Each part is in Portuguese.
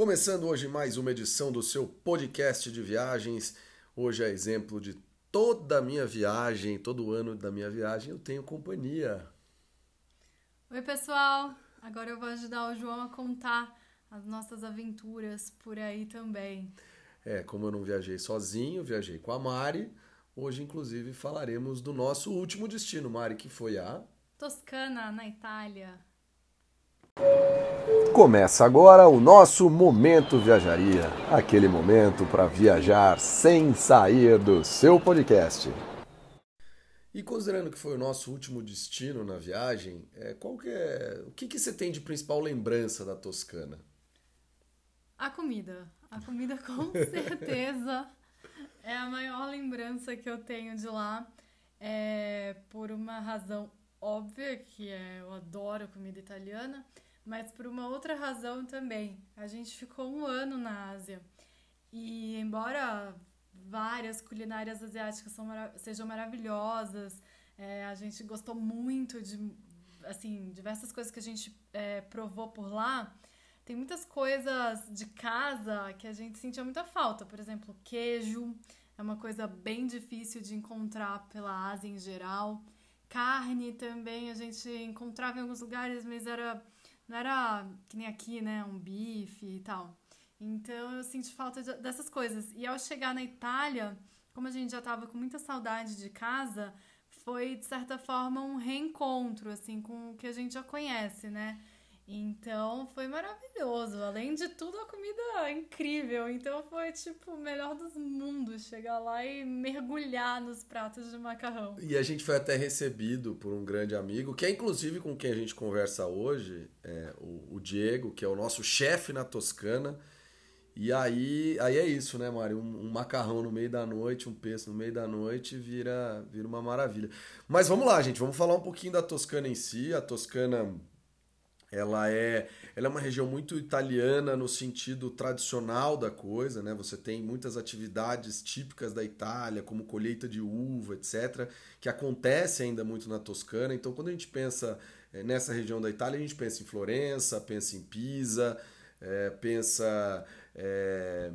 Começando hoje mais uma edição do seu podcast de viagens. Hoje é exemplo de toda a minha viagem, todo ano da minha viagem eu tenho companhia. Oi, pessoal! Agora eu vou ajudar o João a contar as nossas aventuras por aí também. É, como eu não viajei sozinho, viajei com a Mari. Hoje, inclusive, falaremos do nosso último destino, Mari, que foi a Toscana, na Itália. Começa agora o nosso Momento Viajaria aquele momento para viajar sem sair do seu podcast. E considerando que foi o nosso último destino na viagem, é, qual que é, o que, que você tem de principal lembrança da Toscana? A comida. A comida, com certeza, é a maior lembrança que eu tenho de lá. É, por uma razão óbvia, que é eu adoro comida italiana, mas por uma outra razão também. A gente ficou um ano na Ásia e, embora várias culinárias asiáticas sejam maravilhosas, é, a gente gostou muito de assim diversas coisas que a gente é, provou por lá. Tem muitas coisas de casa que a gente sentia muita falta. Por exemplo, queijo é uma coisa bem difícil de encontrar pela Ásia em geral. Carne também a gente encontrava em alguns lugares, mas era não era que nem aqui, né, um bife e tal. Então eu senti falta de, dessas coisas. E ao chegar na Itália, como a gente já estava com muita saudade de casa, foi de certa forma um reencontro assim com o que a gente já conhece, né? Então foi maravilhoso. Além de tudo, a comida é incrível. Então foi tipo o melhor dos mundos chegar lá e mergulhar nos pratos de macarrão. E a gente foi até recebido por um grande amigo, que é inclusive com quem a gente conversa hoje, é, o, o, Diego, que é o nosso chefe na Toscana. E aí, aí é isso, né, Mário? Um, um, macarrão no meio da noite, um peixe no meio da noite vira, vira uma maravilha. Mas vamos lá, gente, vamos falar um pouquinho da Toscana em si. A Toscana ela é, ela é uma região muito italiana no sentido tradicional da coisa, né? Você tem muitas atividades típicas da Itália, como colheita de uva, etc., que acontece ainda muito na Toscana. Então, quando a gente pensa é, nessa região da Itália, a gente pensa em Florença, pensa em Pisa, é, pensa é,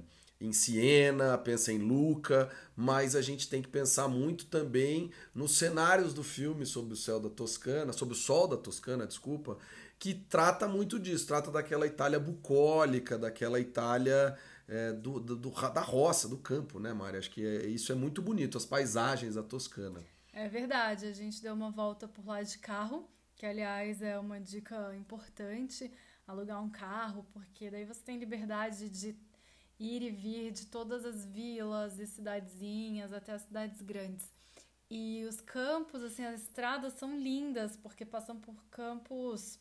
em Siena, pensa em Luca, mas a gente tem que pensar muito também nos cenários do filme sobre o céu da Toscana, sobre o sol da Toscana, desculpa, que trata muito disso, trata daquela Itália bucólica, daquela Itália é, do, do, da roça, do campo, né, Mari? Acho que é, isso é muito bonito, as paisagens da Toscana. É verdade, a gente deu uma volta por lá de carro, que aliás é uma dica importante, alugar um carro, porque daí você tem liberdade de ir e vir de todas as vilas e cidadezinhas até as cidades grandes. E os campos, assim, as estradas são lindas, porque passam por campos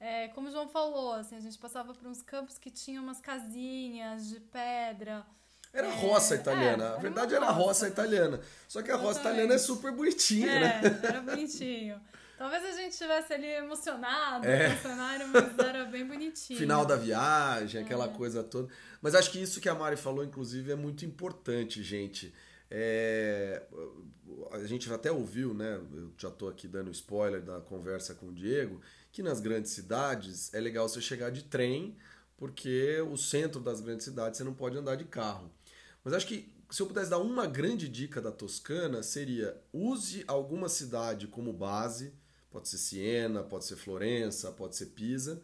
é, como o João falou, assim, a gente passava por uns campos que tinham umas casinhas de pedra. Era é, roça italiana. É, a verdade era, roça, roça italiana. Só que a roça italiana é super bonitinha, é, né? Era bonitinho. Talvez a gente estivesse ali emocionado é. no cenário, mas era Final da viagem, aquela é. coisa toda. Mas acho que isso que a Mari falou, inclusive, é muito importante, gente. É, a gente até ouviu, né? Eu já estou aqui dando spoiler da conversa com o Diego que nas grandes cidades é legal você chegar de trem, porque o centro das grandes cidades você não pode andar de carro. Mas acho que se eu pudesse dar uma grande dica da Toscana, seria use alguma cidade como base, pode ser Siena, pode ser Florença, pode ser Pisa,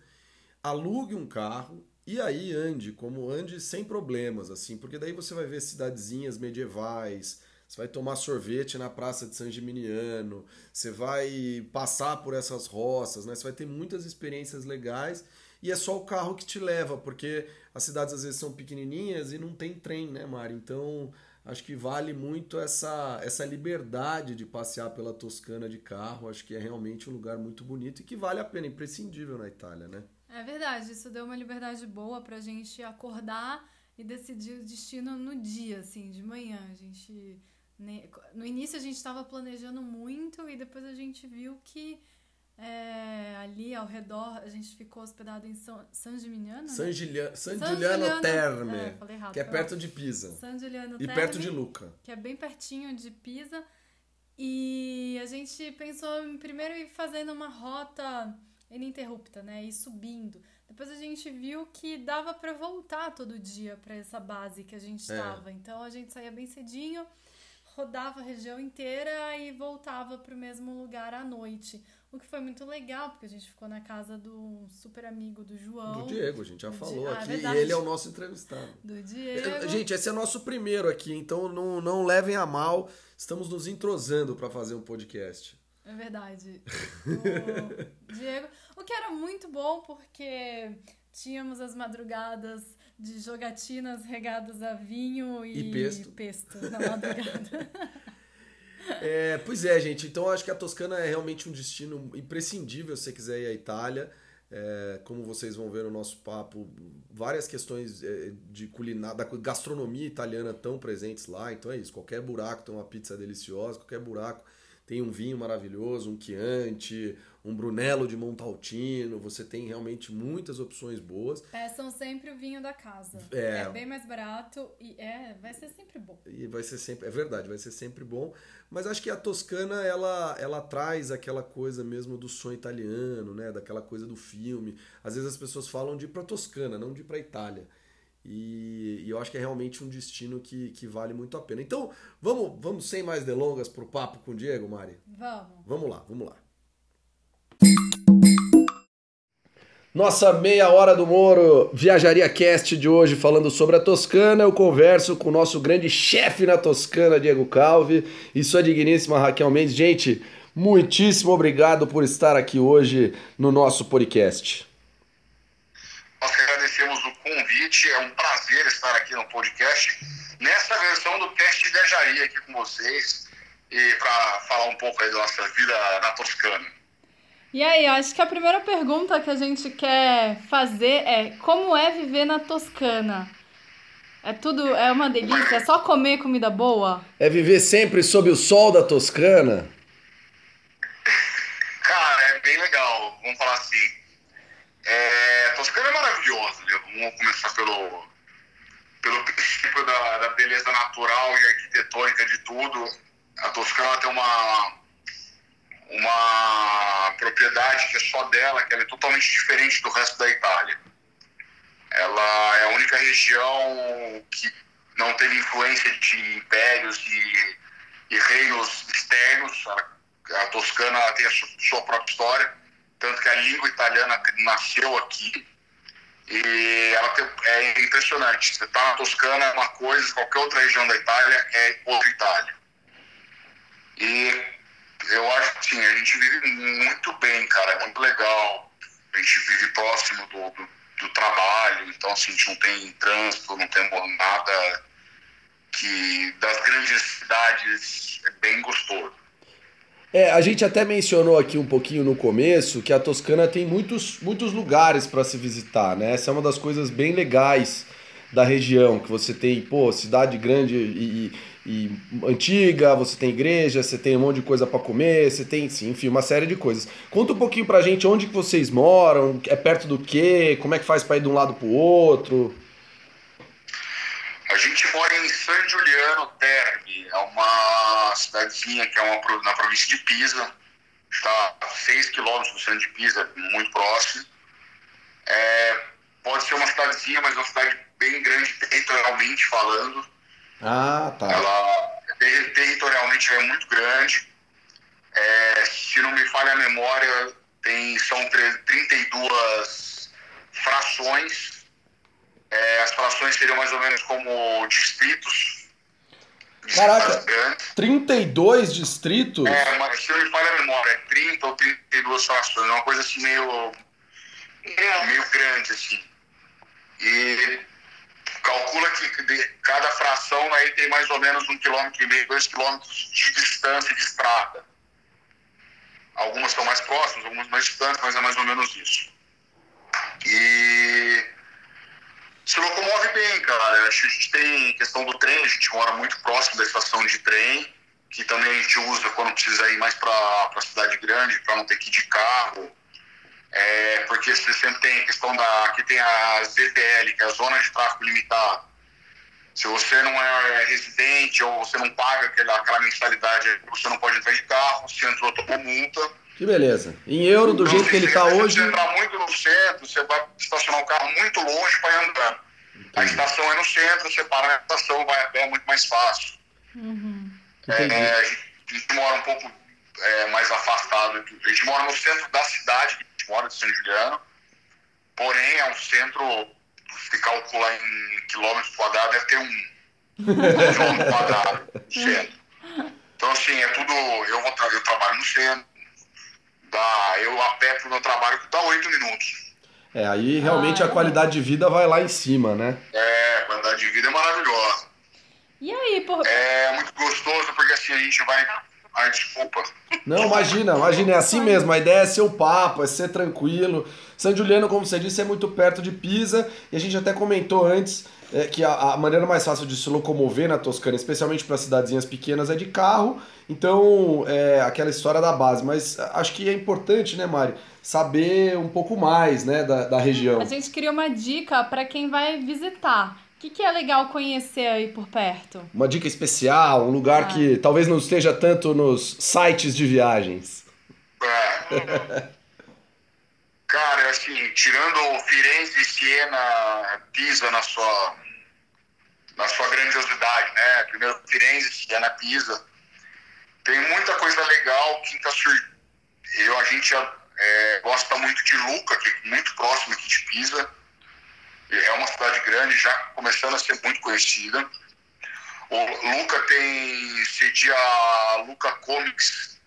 alugue um carro e aí ande, como ande sem problemas, assim, porque daí você vai ver cidadezinhas medievais, você vai tomar sorvete na Praça de San Gimignano, você vai passar por essas roças, né? Você vai ter muitas experiências legais e é só o carro que te leva, porque as cidades às vezes são pequenininhas e não tem trem, né, Mari? Então, acho que vale muito essa, essa liberdade de passear pela Toscana de carro. Acho que é realmente um lugar muito bonito e que vale a pena, imprescindível na Itália, né? É verdade, isso deu uma liberdade boa pra gente acordar e decidir o destino no dia, assim, de manhã. A gente no início a gente estava planejando muito e depois a gente viu que é, ali ao redor a gente ficou hospedado em São, San Gimignano. San, né? Giuliano, San, San Giuliano, Giuliano Terme, é, errado, que é perto de Pisa. San Giuliano e Terme, perto de Luca. Que é bem pertinho de Pisa. E a gente pensou em primeiro ir fazendo uma rota ininterrupta, né? Ir subindo. depois a gente viu que dava para voltar todo dia para essa base que a gente estava. É. Então a gente saía bem cedinho, rodava a região inteira e voltava para o mesmo lugar à noite. O que foi muito legal, porque a gente ficou na casa do super amigo do João. Do Diego, a gente já falou Di... Ah, aqui. Ah, e ele é o nosso entrevistado. Do Diego. Gente, esse é nosso primeiro aqui, então não, não levem a mal. Estamos nos entrosando para fazer um podcast. É verdade. O Diego. O que era muito bom, porque tínhamos as madrugadas de jogatinas regadas a vinho e, e pesto. pesto na madrugada. É, pois é, gente. Então acho que a Toscana é realmente um destino imprescindível se você quiser ir à Itália. É, como vocês vão ver no nosso papo, várias questões é, de culinária, da gastronomia italiana tão presentes lá. Então é isso. Qualquer buraco tem uma pizza deliciosa, qualquer buraco tem um vinho maravilhoso, um Chianti, um Brunello de Montaltino, você tem realmente muitas opções boas. Peçam sempre o vinho da casa. É, é bem mais barato e é, vai ser sempre bom. E vai ser sempre, é verdade, vai ser sempre bom. Mas acho que a Toscana ela, ela traz aquela coisa mesmo do sonho italiano, né? Daquela coisa do filme. Às vezes as pessoas falam de ir para Toscana, não de ir para Itália. E, e, eu acho que é realmente um destino que, que vale muito a pena. Então, vamos, vamos sem mais delongas pro papo com o Diego, Mari? Vamos. Vamos lá, vamos lá. Nossa meia hora do Moro Viajaria Cast de hoje falando sobre a Toscana. Eu converso com o nosso grande chefe na Toscana, Diego Calvi, e sua digníssima Raquel Mendes. Gente, muitíssimo obrigado por estar aqui hoje no nosso podcast. Nós que agradecemos o convite, é um prazer estar aqui no podcast, nessa versão do Cast Viajaria aqui com vocês, e para falar um pouco aí da nossa vida na Toscana. E aí, acho que a primeira pergunta que a gente quer fazer é como é viver na Toscana? É tudo, é uma delícia, é só comer comida boa? É viver sempre sob o sol da Toscana? Cara, é bem legal, vamos falar assim. É, a Toscana é maravilhosa? Vamos começar pelo, pelo princípio da, da beleza natural e arquitetônica de tudo. A Toscana tem uma uma propriedade que é só dela, que ela é totalmente diferente do resto da Itália. Ela é a única região que não teve influência de impérios e, e reinos externos. A, a Toscana tem a sua própria história, tanto que a língua italiana nasceu aqui. E ela tem, é impressionante. Você está na Toscana é uma coisa, qualquer outra região da Itália é outra Itália. E eu acho que sim, a gente vive muito bem, cara, é muito legal. A gente vive próximo do, do, do trabalho, então assim, a gente não tem trânsito, não tem nada que das grandes cidades é bem gostoso. É, a gente até mencionou aqui um pouquinho no começo que a Toscana tem muitos, muitos lugares para se visitar, né? Essa é uma das coisas bem legais da região, que você tem, pô, cidade grande e, e antiga, você tem igreja, você tem um monte de coisa para comer, você tem, sim, enfim, uma série de coisas. Conta um pouquinho pra gente onde que vocês moram, é perto do quê, como é que faz para ir de um lado pro outro. A gente mora em San Giuliano Terme, é uma cidadezinha que é uma, na província de Pisa, está a 6 quilômetros do centro de Pisa, muito próximo. É, pode ser uma cidadezinha, mas é uma cidade bem grande territorialmente falando ah, tá. Ela territorialmente é muito grande. É, se não me falha a memória, tem, são 32 frações. É, as frações seriam mais ou menos como distritos. Caraca, 32 distritos? É, mas se não me falha a memória, é 30 ou 32 frações. É uma coisa assim meio, meio grande, assim. E calcula que de cada fração aí tem mais ou menos um quilômetro e meio, dois quilômetros de distância de estrada. Algumas são mais próximas, algumas mais distantes, mas é mais ou menos isso. E se locomove bem, cara. A gente tem questão do trem, a gente mora muito próximo da estação de trem, que também a gente usa quando precisa ir mais para a cidade grande, para não ter que ir de carro é, porque você sempre tem a questão da. Aqui tem a ZTL, que é a Zona de Tráfego Limitado. Se você não é residente ou você não paga aquela, aquela mensalidade, você não pode entrar de carro, se entrou, tomou multa. Que beleza. Em euro, do Então, jeito que ele tá se hoje. você entrar muito no centro, você vai estacionar o carro muito longe para ir andando. A estação é no centro, você para na estação, vai a pé, é muito mais fácil. Uhum. Entendi. É, a, gente, mora um pouco é, mais afastado. A gente mora no centro da cidade, a gente mora de São Juliano. Porém, é um centro, se calcular em quilômetros quadrados, deve ter um quilômetro quadrado de centro. Então, assim, é tudo. Eu, vou tra eu trabalho no centro. Dá, eu a pé pro meu trabalho dá oito minutos. É, aí realmente Ah, a qualidade de vida vai lá em cima, né? É, a qualidade de vida é maravilhosa. E aí, por... É muito gostoso porque assim a gente vai. Ai, desculpa. Não, imagina, imagina, é assim mesmo. A ideia é ser o papo, é ser tranquilo. San Giuliano, como você disse, é muito perto de Pisa. E a gente até comentou antes é, que a, a maneira mais fácil de se locomover na Toscana, especialmente para cidadezinhas pequenas, é de carro. Então, é aquela história da base. Mas acho que é importante, né, Mari, saber um pouco mais né, da, da região. a gente queria uma dica para quem vai visitar. O que, que é legal conhecer aí por perto? Uma dica especial, um lugar Ah. que talvez não esteja tanto nos sites de viagens. É. Cara, assim, tirando Firenze, Siena, Pisa na sua, na sua grandiosidade, né? Primeiro Firenze, Siena, Pisa. Tem muita coisa legal, Quinta Sur... Eu, a gente é, gosta muito de Luca, que é muito próximo aqui de Pisa. É uma cidade grande, já começando a ser muito conhecida. O Luca tem cedia a Luca Comics,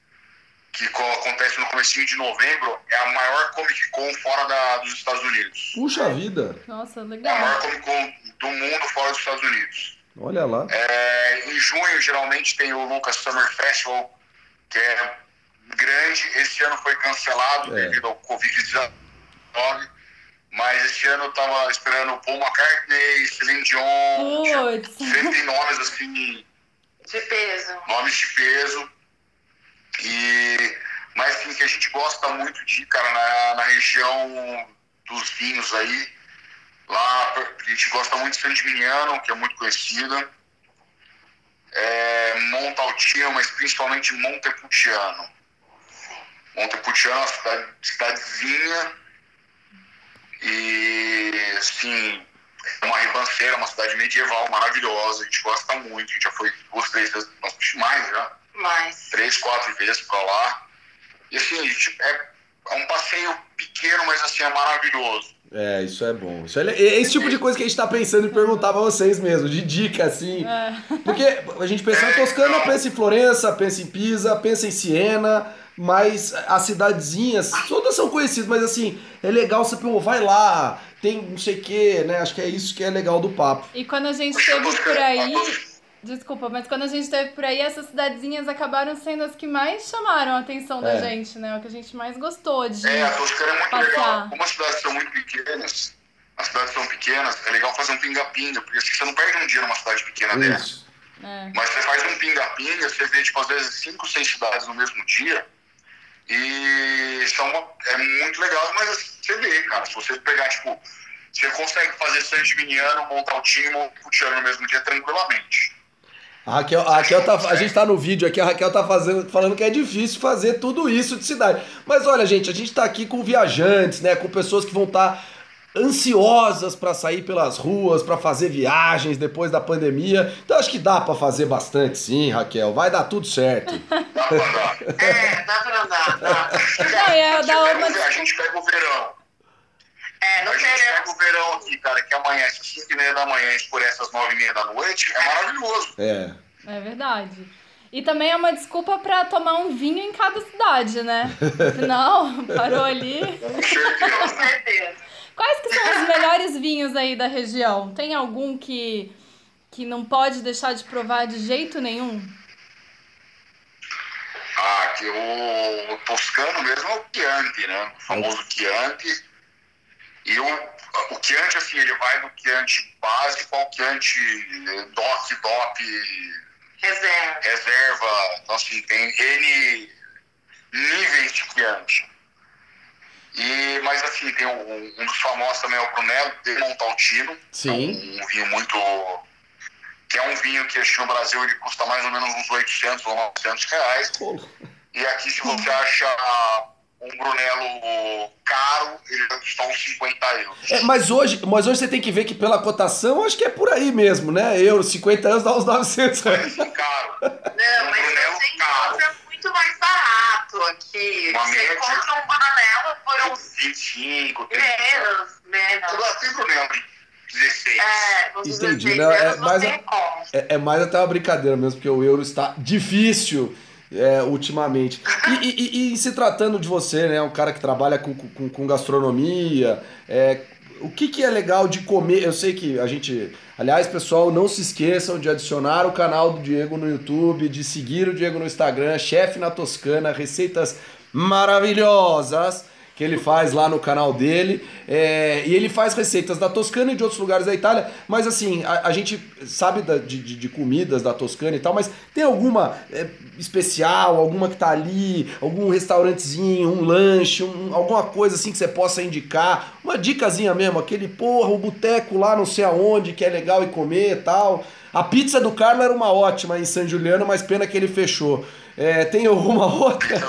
que co- acontece no comecinho de novembro, é a maior Comic Con fora da- dos Estados Unidos. Puxa vida, Nossa, É a legal. maior Comic Con do mundo fora dos Estados Unidos. olha lá. É, em junho, geralmente, tem o Lucas Summer Festival, que é grande. Esse ano foi cancelado É. devido ao Covid-19. Mas esse ano eu tava esperando Paul McCartney, Celine Dion, Putz. sempre nomes assim De peso. nomes de peso. E, mas assim, que a gente gosta muito de cara, na, na região dos vinhos aí. Lá a gente gosta muito de San Gimignano, que é muito conhecida. É, mas principalmente Montepulciano. Montepulciano é uma cidade, cidadezinha e, assim, é uma ribanceira, uma cidade medieval maravilhosa. A gente gosta muito. A gente já foi duas, três vezes, mais já, Mas. três, quatro vezes pra lá. E assim, é, é um passeio pequeno, mas assim, é maravilhoso. É, isso é bom. Isso é, é esse tipo de coisa que a gente tá pensando em perguntar pra vocês mesmo, de dica, assim. É. Porque a gente pensa em Toscana, pensa em Florença, pensa em Pisa, pensa em Siena, mas as cidadezinhas, todas são conhecidas, mas assim, é legal você, pô, vai lá, tem não sei o que, né? Acho que é isso que é legal do papo. E quando a gente esteve por Toscana, aí. Desculpa, mas quando a gente esteve por aí, essas cidadezinhas acabaram sendo as que mais chamaram a atenção da É. gente, né? O que a gente mais gostou de. É, a Toscana é muito Passar. legal. Como as cidades são muito pequenas, as cidades são pequenas, é legal fazer um pinga-pinga, porque assim, você não perde um dia numa cidade pequena dessa. É. Mas você faz um pinga-pinga, você vê, tipo, às vezes cinco, seis cidades no mesmo dia. E são uma- é muito legal, mas assim, você vê, cara. Se você pegar, tipo, você consegue fazer San Gimignano, Montaltino e Montepulciano no mesmo dia tranquilamente. A Raquel, a Raquel tá. A gente tá no vídeo aqui, a Raquel tá fazendo, falando que é difícil fazer tudo isso de cidade. Mas olha, gente, a gente tá aqui com viajantes, né? Com pessoas que vão estar ansiosas pra sair pelas ruas, pra fazer viagens depois da pandemia. Então acho que dá pra fazer bastante, sim, Raquel. Vai dar tudo certo. Dá pra andar. É, dá pra andar. Dá. Não, pega uma. a gente pega o verão. É, A gente pega o verão aqui, cara, que amanhece às 5 e meia da manhã e escurece às 9 e meia da noite. É maravilhoso. É. É verdade. E também é uma desculpa pra tomar um vinho em cada cidade, né? Afinal, parou ali. Com Com certeza. certeza. Quais que são os melhores vinhos aí da região? Tem algum que, que não pode deixar de provar de jeito nenhum? Ah, que o, o toscano mesmo é o Chianti, né? O famoso Chianti. E o, o Chianti, assim, ele vai do Chianti básico ao Chianti eh, DOC, DOP, Reserva. reserva. Então, assim, tem N níveis de Chianti. E, mas, assim, tem um, um dos famosos também é o Brunello de Montaltino. Sim. É um vinho muito... Que é um vinho que acho que no Brasil ele custa mais ou menos uns 800 ou 900 reais. Pô, E aqui, se você acha um Brunello caro, ele vai custar uns 50 euros. É, mas, hoje, mas hoje você tem que ver que pela cotação, acho que é por aí mesmo, né? Euro, 50 anos dá uns 900 reais. Mas caro. Não, Um mas Brunello você caro. encontra muito mais barato aqui. Uma você média. encontra um Brunello por uns 25, 30. menos, menos. Lá tem Brunello de 16. É, Entendi, 16 não, é, euros você é- encontra. É, é mais até uma brincadeira mesmo, porque o euro está difícil é, ultimamente. E, e- e- e se tratando de você, né? Um cara que trabalha com, com, com gastronomia, é, o que, que é legal de comer? Eu sei que a gente. Aliás, pessoal, não se esqueçam de adicionar o canal do Diego no YouTube, de seguir o Diego no Instagram, chefe na Toscana, receitas maravilhosas que ele faz lá no canal dele. É, e ele faz receitas da Toscana e de outros lugares da Itália. Mas assim, a, a gente sabe da- de, de- comidas da Toscana e tal, mas tem alguma é, especial, alguma que tá ali, algum restaurantezinho, um lanche, um- alguma coisa assim que você possa indicar? Uma dicasinha mesmo, aquele porra, o boteco lá não sei aonde que é legal e comer e tal. A pizza do Carlo era uma ótima em San Giuliano, mas pena que ele fechou. É, tem alguma outra?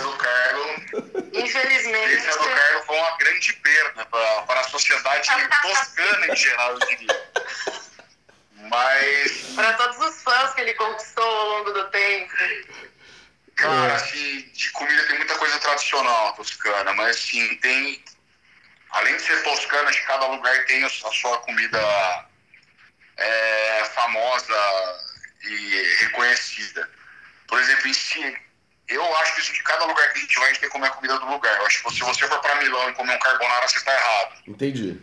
Infelizmente, Pizza do Carlo foi uma grande perda para, para a sociedade toscana em geral, eu diria. Mas, para todos os fãs que ele conquistou ao longo do tempo. cara, assim, de comida tem muita coisa tradicional toscana, mas assim, tem. Além de ser toscana, acho que cada lugar tem a sua comida é, famosa e reconhecida. Por exemplo, em si, eu acho que assim, de cada lugar que a gente vai, a gente tem que comer a comida do lugar. Eu acho que se você for para Milão e comer um carbonara, você está errado. Entendi.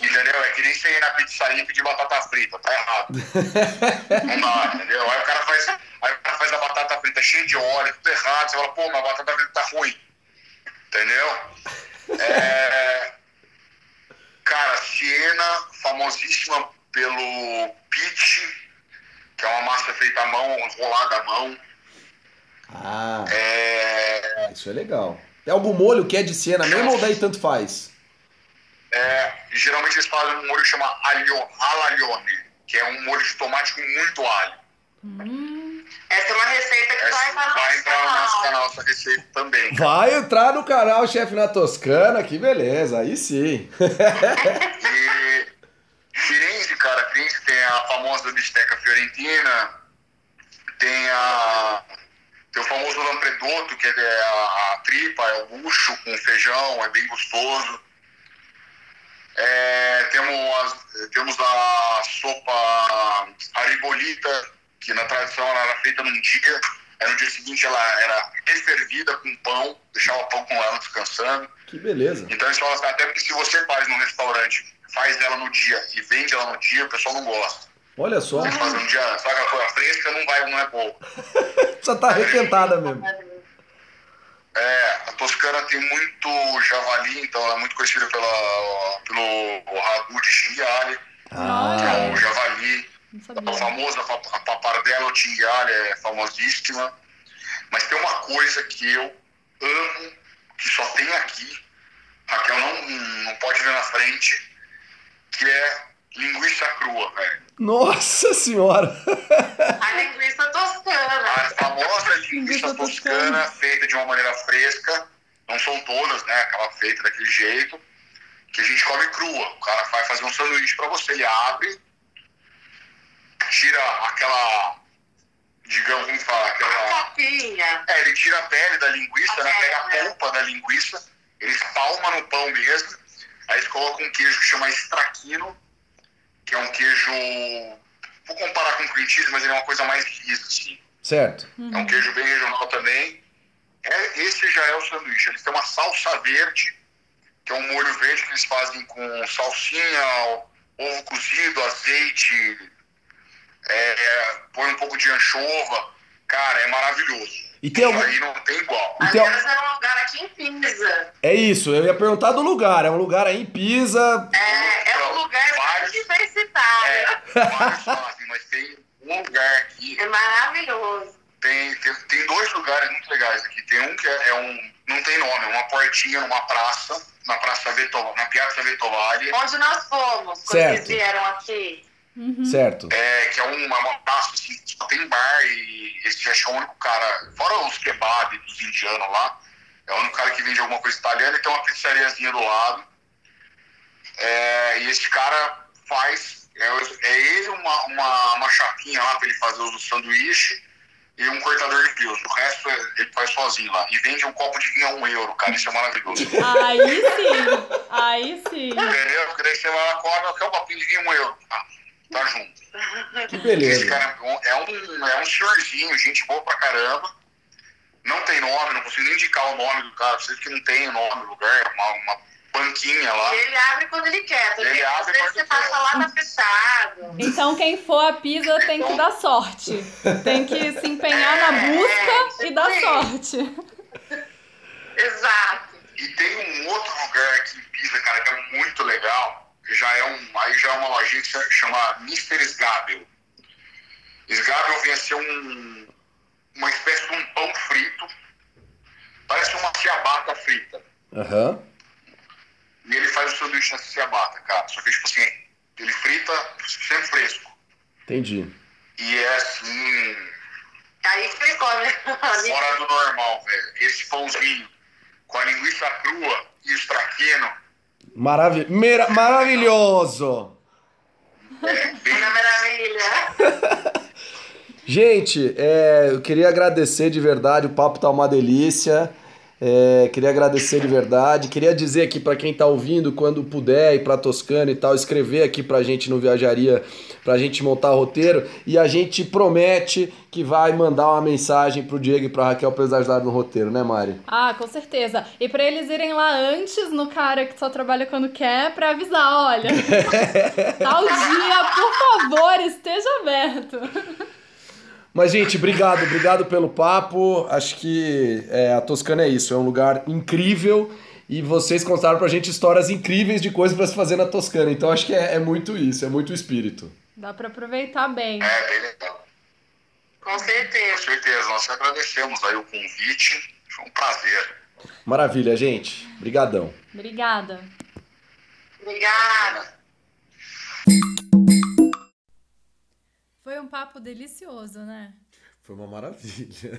Entendeu? É que nem você ir na pizzaria e pedir batata frita, tá errado. Não dá, entendeu? Aí o cara faz, aí o cara faz a batata frita cheia de óleo, tudo errado. Você fala, pô, mas a batata frita tá ruim. Entendeu? É... Cara, Siena, famosíssima pelo pit, que é uma massa feita à mão, enrolada à mão. Ah, É... isso é legal. Tem algum molho que é de Siena mesmo ou daí tanto faz? É, geralmente eles fazem um molho que chama alho, alaglione, que é um molho de tomate com muito alho. Hum, Essa é uma receita que Essa vai para o vai nosso entrar no nosso canal. canal essa receita também. Vai entrar no canal Chefe na Toscana, que beleza, aí sim. E Firenze, cara, Firenze tem a famosa bisteca fiorentina, tem a tem o famoso lampredotto, que é a, a tripa, é o bucho com feijão, é bem gostoso. É, temos, as- temos a sopa aribolita, que na tradição ela era feita num dia, aí no dia seguinte ela era refervida com pão, deixava o pão com ela descansando. Que beleza. Então eles falam assim, até porque se você faz num restaurante, faz ela no dia e vende ela no dia, o pessoal não gosta. Olha só, Você faz um dia, sabe aquela coisa fresca, não vai, não é boa. precisa estar requentada mesmo. É, a Toscana tem muito javali, então ela é muito conhecida pela, pelo ragu de cinghiale, que é Ah, o javali. A famosa a papardela ou cinghiale é famosíssima. Mas tem uma coisa que eu amo, que só tem aqui, Raquel não, não pode ver na frente, que é linguiça crua, velho. nossa senhora. A linguiça toscana. A famosa linguiça Linguiça toscana, toscana. feita de uma maneira fresca, não são todas, né? Aquela feita daquele jeito, que a gente come crua. O cara vai fazer um sanduíche pra você, ele abre, tira aquela, digamos, como fala, A aquela. copinha. É, ele tira a pele da linguiça, né? A Pega a né? polpa da linguiça, ele espalma no pão mesmo, aí eles colocam um queijo que chama estraquino, que é um queijo. Vou comparar com cream cheese, mas ele é uma coisa mais lisa, assim. Certo. É um queijo bem regional também. É, esse já é o sanduíche. Eles têm uma salsa verde, que é um molho verde que eles fazem com salsinha, ovo cozido, azeite, é, põe um pouco de anchova. Cara, é maravilhoso. E tem Isso algum- aí não tem igual. E tem al- Aliás, era um lugar aqui em Pisa. É isso, eu ia perguntar do lugar. É um lugar aí em Pisa. É, é um lugar Vários. bem diversitário. É, vários fazem, mas tem um lugar aqui É maravilhoso. Tem, tem, tem dois lugares muito legais aqui. Tem um que é, é um. Não tem nome, é uma portinha numa praça, na Praça Veto, na Piazza Vettovale. Onde nós fomos, quando Certo. eles vieram aqui. Certo. é, que é um- uma montaça assim, que só tem bar e esse que é o único cara, fora os kebab dos indianos lá, é o único cara que vende alguma coisa italiana e tem uma pizzariazinha do lado. É, e esse cara faz, é, é ele uma, uma, uma chapinha lá para ele fazer o sanduíche e um cortador de frios. O resto é- ele faz sozinho lá. E vende um copo de vinho a um euro, cara, isso é maravilhoso. Aí sim, aí sim. Entendeu? Porque daí você vai lá, come, quer um copinho de vinho a um euro. Ah, tá junto. Que Esse beleza. cara é um, é um, é um senhorzinho, gente boa pra caramba. Não tem nome, não consigo nem indicar o nome do cara, precisa que não tem o nome do lugar, é uma, uma banquinha lá. E ele abre quando ele quer. tá Ele? Às abre vezes quando você quer. passa lá, tá fechado. Então quem for a pizza tem que dar sorte. Tem que se empenhar na busca e dar sorte. Exato. E tem um outro lugar aqui em Pisa, cara, que é muito legal. Já é um, aí já é uma lojinha que se chama Mr. Sgabel. Sgabel vem a ser um, uma espécie de um pão frito. Parece uma ciabatta frita. Aham. E ele faz o sanduíche nessa ciabatta, cara. Só que, tipo assim, ele frita sempre fresco. Entendi. E é assim, Aí que ele come. fora do normal, velho. Esse pãozinho com a linguiça crua e o traquino, Maravi mera- maravilhoso! maravilha. Gente, é, eu queria agradecer de verdade, o papo tá uma delícia. É, queria agradecer de verdade. Queria dizer aqui para quem tá ouvindo, quando puder ir pra Toscana e tal, escrever aqui pra gente no Viajaria, pra gente montar o roteiro. E a gente promete que vai mandar uma mensagem pro Diego e pra Raquel pra eles ajudarem no roteiro, né, Mari? Ah, com certeza. E pra eles irem lá antes no cara que só trabalha quando quer, pra avisar, olha. Tal dia, por favor, esteja aberto. Mas, gente, obrigado, obrigado pelo papo. Acho que é, a Toscana é isso, é um lugar incrível e vocês contaram pra gente histórias incríveis de coisas pra se fazer na Toscana. Então, acho que é, é muito isso, é muito o espírito. Dá pra aproveitar bem. É, bem legal. Com Com certeza. certeza, nós agradecemos aí o convite. Foi um prazer. Maravilha, gente. Brigadão. Obrigada. Obrigada. Foi um papo delicioso, né? Foi uma maravilha.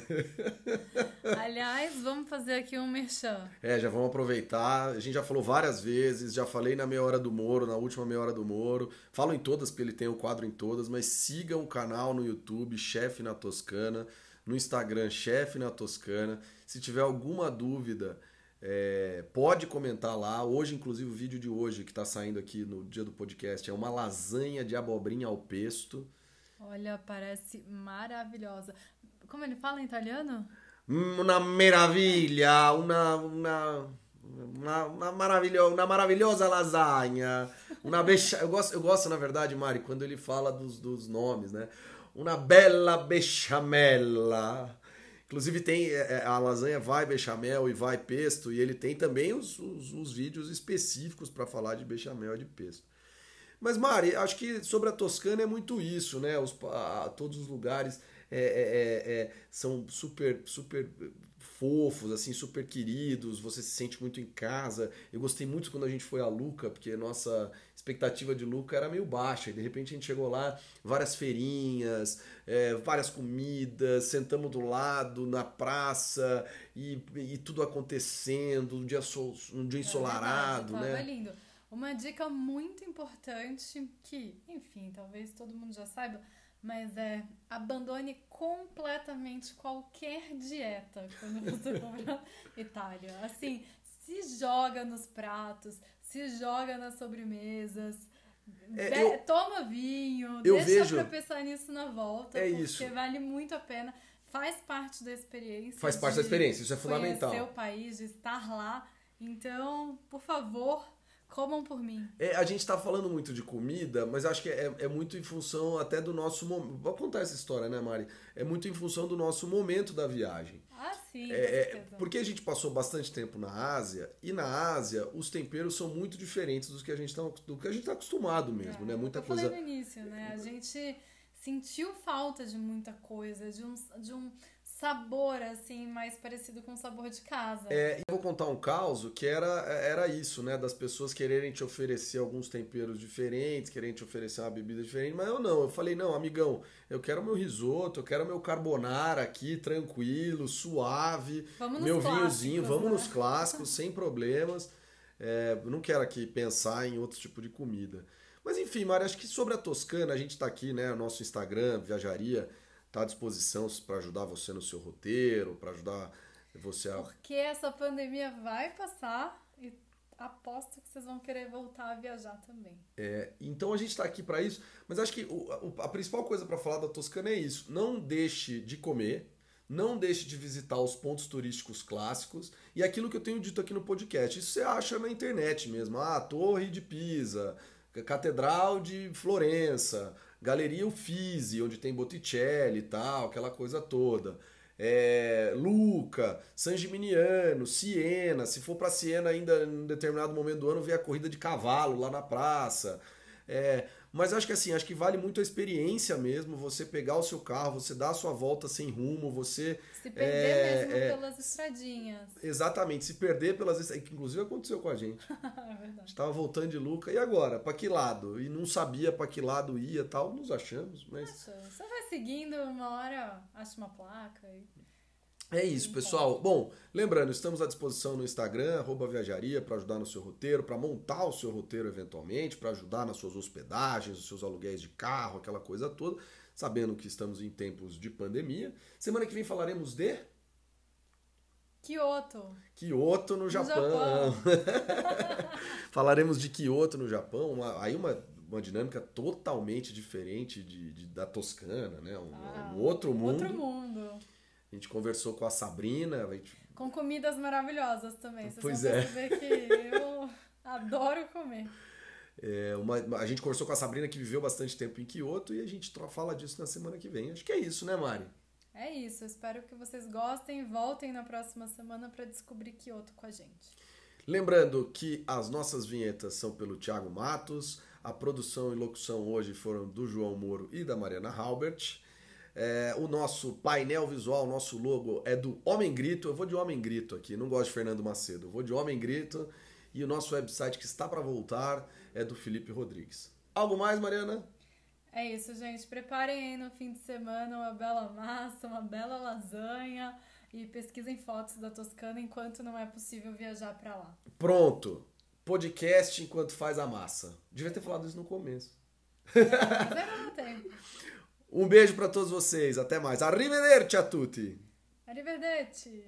Aliás, vamos fazer aqui um merchan. É, já vamos aproveitar. A gente já falou várias vezes, já falei na meia hora do Moro, na última meia hora do Moro. Falo em todas, porque ele tem o quadro em todas, mas sigam o canal no YouTube, Chefe na Toscana, no Instagram, Chefe na Toscana. Se tiver alguma dúvida, é, pode comentar lá. Hoje, inclusive, o vídeo de hoje que está saindo aqui no dia do podcast é uma lasanha de abobrinha ao pesto. Olha, parece maravilhosa. Como ele fala em italiano? Una meraviglia, una, una, una, una, maravilho, una maravilhosa lasanha, uma becha... eu, gosto, eu gosto, na verdade, Mari, quando ele fala dos, dos nomes, né? Una bella bechamella. Inclusive tem é, é, a lasanha vai bechamel e vai pesto, e ele tem também os, os, os vídeos específicos para falar de bechamel e de pesto. Mas, Mari, acho que sobre a Toscana é muito isso, né? Os, a, todos os lugares é, é, é, são super, super fofos, assim, super queridos, você se sente muito em casa. Eu gostei muito quando a gente foi a Luca, porque nossa expectativa de Luca era meio baixa, e de repente a gente chegou lá, várias feirinhas, é, várias comidas, sentamos do lado, na praça, e, e tudo acontecendo, um dia, sol, um dia ensolarado, é verdade, né? tava lindo. Uma dica muito importante que, enfim, talvez todo mundo já saiba, mas é abandone completamente qualquer dieta quando você for pra Itália. Assim, se joga nos pratos, se joga nas sobremesas. É, eu- Toma vinho, eu deixa vejo- pra pensar nisso na volta, É porque isso. vale muito a pena. Faz parte da experiência. Faz parte da experiência, isso é fundamental. Conhecer o país, de estar lá. Então, por favor, comam por mim. É, a gente tá falando muito de comida, mas acho que é, é muito em função até do nosso momento. Vou contar essa história, né, Mari? É muito em função do nosso momento da viagem. Ah, sim, É, é, porque a gente passou bastante tempo na Ásia, e na Ásia os temperos são muito diferentes dos que a gente tá, do que a gente tá acostumado mesmo, É, né? Muita eu falei coisa. no início, né? A gente sentiu falta de muita coisa, de um, de um sabor, assim, mais parecido com o sabor de casa. É, eu vou contar um caso que era, era isso, né? Das pessoas quererem te oferecer alguns temperos diferentes, quererem te oferecer uma bebida diferente, mas eu não. Eu falei, não, amigão, eu quero meu risoto, eu quero meu carbonara aqui, tranquilo, suave, Vamos meu vinhozinho, vamos né? nos clássicos, sem problemas. É, não quero aqui pensar em outro tipo de comida. Mas enfim, Mari, acho que sobre a Toscana, a gente tá aqui, né? O nosso Instagram, Viajaria, tá à disposição para ajudar você no seu roteiro, para ajudar você a Porque essa pandemia vai passar e aposto que vocês vão querer voltar a viajar também. É, então a gente está aqui para isso, mas acho que o- a principal coisa para falar da Toscana é isso. Não deixe de comer, não deixe de visitar os pontos turísticos clássicos e aquilo que eu tenho dito aqui no podcast. Isso você acha na internet mesmo. Ah, Torre de Pisa, Catedral de Florença, Galeria Uffizi, onde tem Botticelli e tal, aquela coisa toda. É, Luca, San Gimignano, Siena. Se for para Siena ainda em determinado momento do ano, ver a corrida de cavalo lá na praça. É, mas acho que assim, acho que vale muito a experiência mesmo, você pegar o seu carro, você dar a sua volta sem rumo, você Se perder É, mesmo é. pelas estradinhas. exatamente se perder pelas que inclusive aconteceu com a gente. é A verdade. gente tava voltando de Luca, e agora? Pra que lado? E não sabia pra que lado ia tal, nos achamos, mas Acha, Você vai seguindo, uma hora acha uma placa e É isso, pessoal. Bom, lembrando, estamos à disposição no Instagram, arroba viajaria, para ajudar no seu roteiro, para montar o seu roteiro eventualmente, para ajudar nas suas hospedagens, nos seus aluguéis de carro, aquela coisa toda, sabendo que estamos em tempos de pandemia. Semana que vem falaremos de Kyoto. Kyoto no Japão. falaremos de Kyoto no Japão, uma- aí uma, uma dinâmica totalmente diferente de, de- da Toscana, né? Um, Ah, um outro mundo. Outro mundo. A gente conversou com a Sabrina, a gente Com comidas maravilhosas também. Vocês Pois vão é. perceber que eu adoro comer. É, uma- a gente conversou com a Sabrina que viveu bastante tempo em Kyoto e a gente fala disso na semana que vem. Acho que é isso, né, Mari? É isso. Espero que vocês gostem e voltem na próxima semana para descobrir Kyoto com a gente. Lembrando que as nossas vinhetas são pelo Thiago Matos, a produção e locução hoje foram do João Moro e da Mariana Halbert. É, o nosso painel visual, nosso logo é do Homem Grito. Eu vou de Homem Grito aqui, não gosto de Fernando Macedo. Eu vou de Homem Grito. E o nosso website que está para voltar é do Felipe Rodrigues. Algo mais, Mariana? É isso, gente. Preparem aí no fim de semana uma bela massa, uma bela lasanha e pesquisem fotos da Toscana enquanto não é possível viajar para lá. Pronto. Podcast enquanto faz a massa. Devia ter falado isso no começo. Mas ainda não tempo. Um beijo para todos vocês. Até mais. Arrivederci a tutti. Arrivederci!